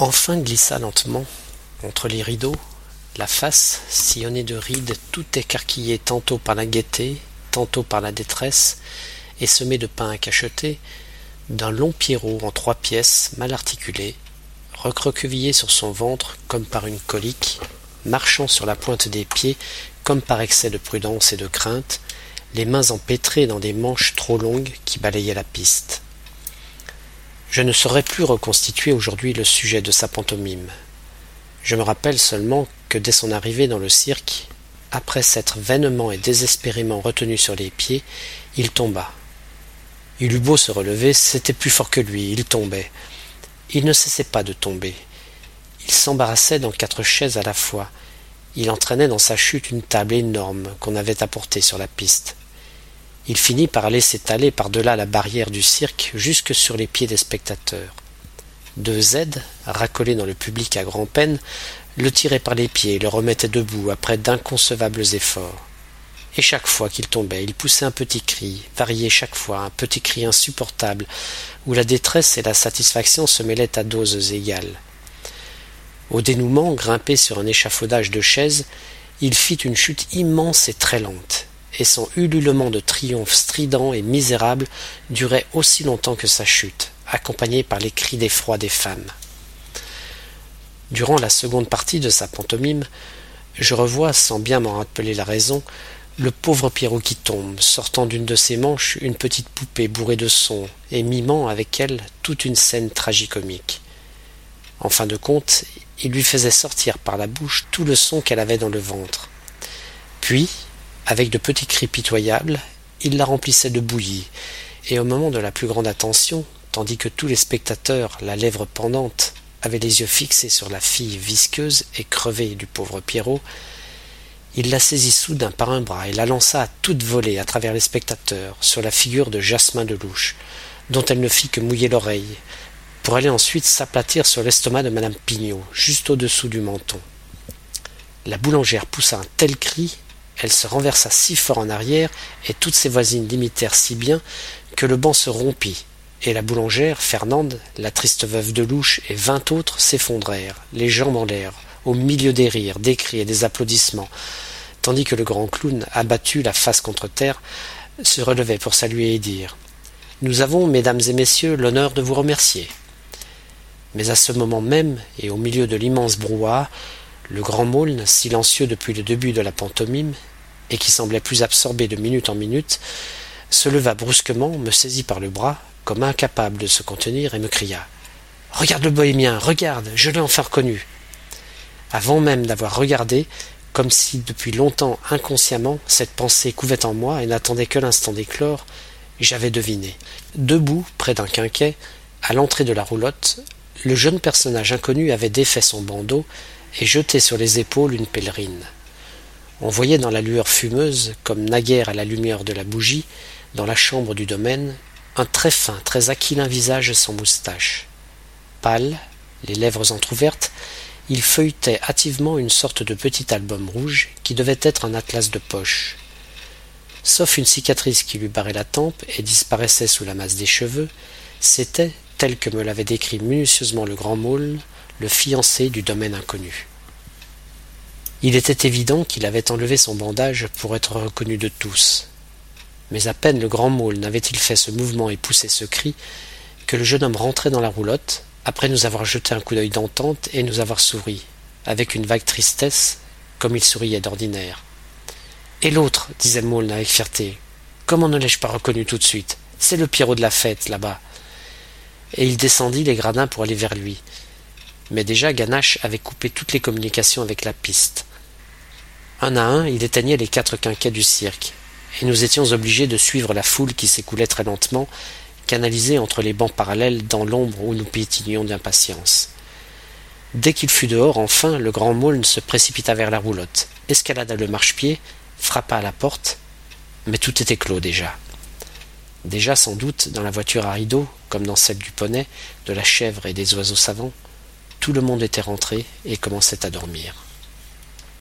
Enfin glissa lentement, entre les rideaux, la face, sillonnée de rides, tout écarquillée tantôt par la gaieté, tantôt par la détresse, et semée de pain à cacheter, d'un long pierrot en trois pièces, mal articulé, recroquevillé sur son ventre comme par une colique, marchant sur la pointe des pieds comme par excès de prudence et de crainte, les mains empêtrées dans des manches trop longues qui balayaient la piste. Je ne saurais plus reconstituer aujourd'hui le sujet de sa pantomime. Je me rappelle seulement que dès son arrivée dans le cirque, après s'être vainement et désespérément retenu sur les pieds, il tomba. Il eut beau se relever, c'était plus fort que lui, il tombait. Il ne cessait pas de tomber. Il s'embarrassait dans quatre chaises à la fois. Il entraînait dans sa chute une table énorme qu'on avait apportée sur la piste. Il finit par aller s'étaler par-delà la barrière du cirque jusque sur les pieds des spectateurs. Deux aides, racolés dans le public à grand-peine, le tiraient par les pieds et le remettaient debout après d'inconcevables efforts. Et chaque fois qu'il tombait, il poussait un petit cri, varié chaque fois, un petit cri insupportable, où la détresse et la satisfaction se mêlaient à doses égales. Au dénouement, grimpé sur un échafaudage de chaises, il fit une chute immense et très lente, et son ululement de triomphe strident et misérable durait aussi longtemps que sa chute, accompagné par les cris d'effroi des femmes. Durant la seconde partie de sa pantomime, je revois, sans bien m'en rappeler la raison, le pauvre Pierrot qui tombe, sortant d'une de ses manches une petite poupée bourrée de sons, et mimant avec elle toute une scène tragicomique. En fin de compte, il lui faisait sortir par la bouche tout le son qu'elle avait dans le ventre. Puis, avec de petits cris pitoyables, il la remplissait de bouillie, et au moment de la plus grande attention, tandis que tous les spectateurs, la lèvre pendante, avaient les yeux fixés sur la fille visqueuse et crevée du pauvre Pierrot, il la saisit soudain par un bras et la lança à toute volée à travers les spectateurs sur la figure de Jasmin de Louche, dont elle ne fit que mouiller l'oreille, pour aller ensuite s'aplatir sur l'estomac de madame Pignot, juste au-dessous du menton. La boulangère poussa un tel cri, elle se renversa si fort en arrière, et toutes ses voisines l'imitèrent si bien, que le banc se rompit, et la boulangère, Fernande, la triste veuve de Louche et vingt autres s'effondrèrent, les jambes en l'air, au milieu des rires, des cris et des applaudissements, tandis que le grand clown, abattu la face contre terre, se relevait pour saluer et dire Nous avons, mesdames et messieurs, l'honneur de vous remercier. Mais à ce moment même, et au milieu de l'immense brouhaha, le grand Maulne, silencieux depuis le début de la pantomime, et qui semblait plus absorbé de minute en minute, se leva brusquement, me saisit par le bras, comme incapable de se contenir, et me cria Regarde le bohémien, regarde, je l'ai enfin reconnu. Avant même d'avoir regardé, comme si depuis longtemps inconsciemment cette pensée couvait en moi et n'attendait que l'instant d'éclore, j'avais deviné. Debout, près d'un quinquet, à l'entrée de la roulotte, le jeune personnage inconnu avait défait son bandeau et jeté sur les épaules une pèlerine. On voyait dans la lueur fumeuse, comme naguère à la lumière de la bougie, dans la chambre du domaine, un très fin, très aquilin visage sans moustache. Pâle, les lèvres entr'ouvertes, il feuilletait hâtivement une sorte de petit album rouge qui devait être un atlas de poche. Sauf une cicatrice qui lui barrait la tempe et disparaissait sous la masse des cheveux, c'était, tel que me l'avait décrit minutieusement le grand môle, le fiancé du domaine inconnu. Il était évident qu'il avait enlevé son bandage pour être reconnu de tous. Mais à peine le grand môle n'avait-il fait ce mouvement et poussé ce cri que le jeune homme rentrait dans la roulotte, après nous avoir jeté un coup d'œil d'entente et nous avoir souri, avec une vague tristesse, comme il souriait d'ordinaire. Et l'autre, disait môle avec fierté, comment ne l'ai-je pas reconnu tout de suite? C'est le Pierrot de la fête, là-bas. Et il descendit les gradins pour aller vers lui. Mais déjà Ganache avait coupé toutes les communications avec la piste. Un à un, il éteignait les quatre quinquets du cirque, et nous étions obligés de suivre la foule qui s'écoulait très lentement canalisé entre les bancs parallèles dans l'ombre où nous pétinions d'impatience. Dès qu'il fut dehors, enfin, le grand môle se précipita vers la roulotte, escalada le marchepied, frappa à la porte, mais tout était clos déjà. Déjà, sans doute, dans la voiture à rideaux, comme dans celle du poney, de la chèvre et des oiseaux savants, tout le monde était rentré et commençait à dormir.